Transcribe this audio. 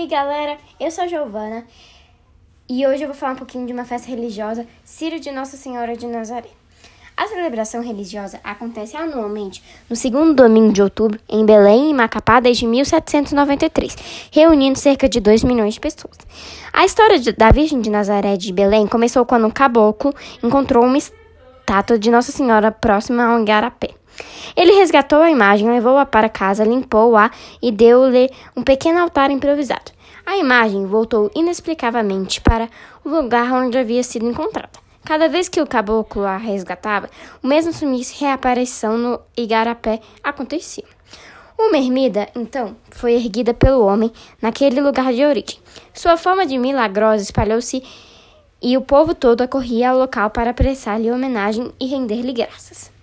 aí, galera. Eu sou a Giovana e hoje eu vou falar um pouquinho de uma festa religiosa, Círio de Nossa Senhora de Nazaré. A celebração religiosa acontece anualmente no segundo domingo de outubro em Belém e Macapá desde 1793, reunindo cerca de 2 milhões de pessoas. A história de, da Virgem de Nazaré de Belém começou quando um caboclo encontrou uma estátua de Nossa Senhora próxima a um igarapé. Ele resgatou a imagem, levou-a para casa, limpou-a e deu-lhe um pequeno altar improvisado. A imagem voltou inexplicavelmente para o lugar onde havia sido encontrada. Cada vez que o caboclo a resgatava, o mesmo sumiço reaparição no igarapé acontecia. Uma ermida, então, foi erguida pelo homem naquele lugar de origem. Sua fama de milagrosa espalhou-se e o povo todo acorria ao local para prestar-lhe homenagem e render-lhe graças.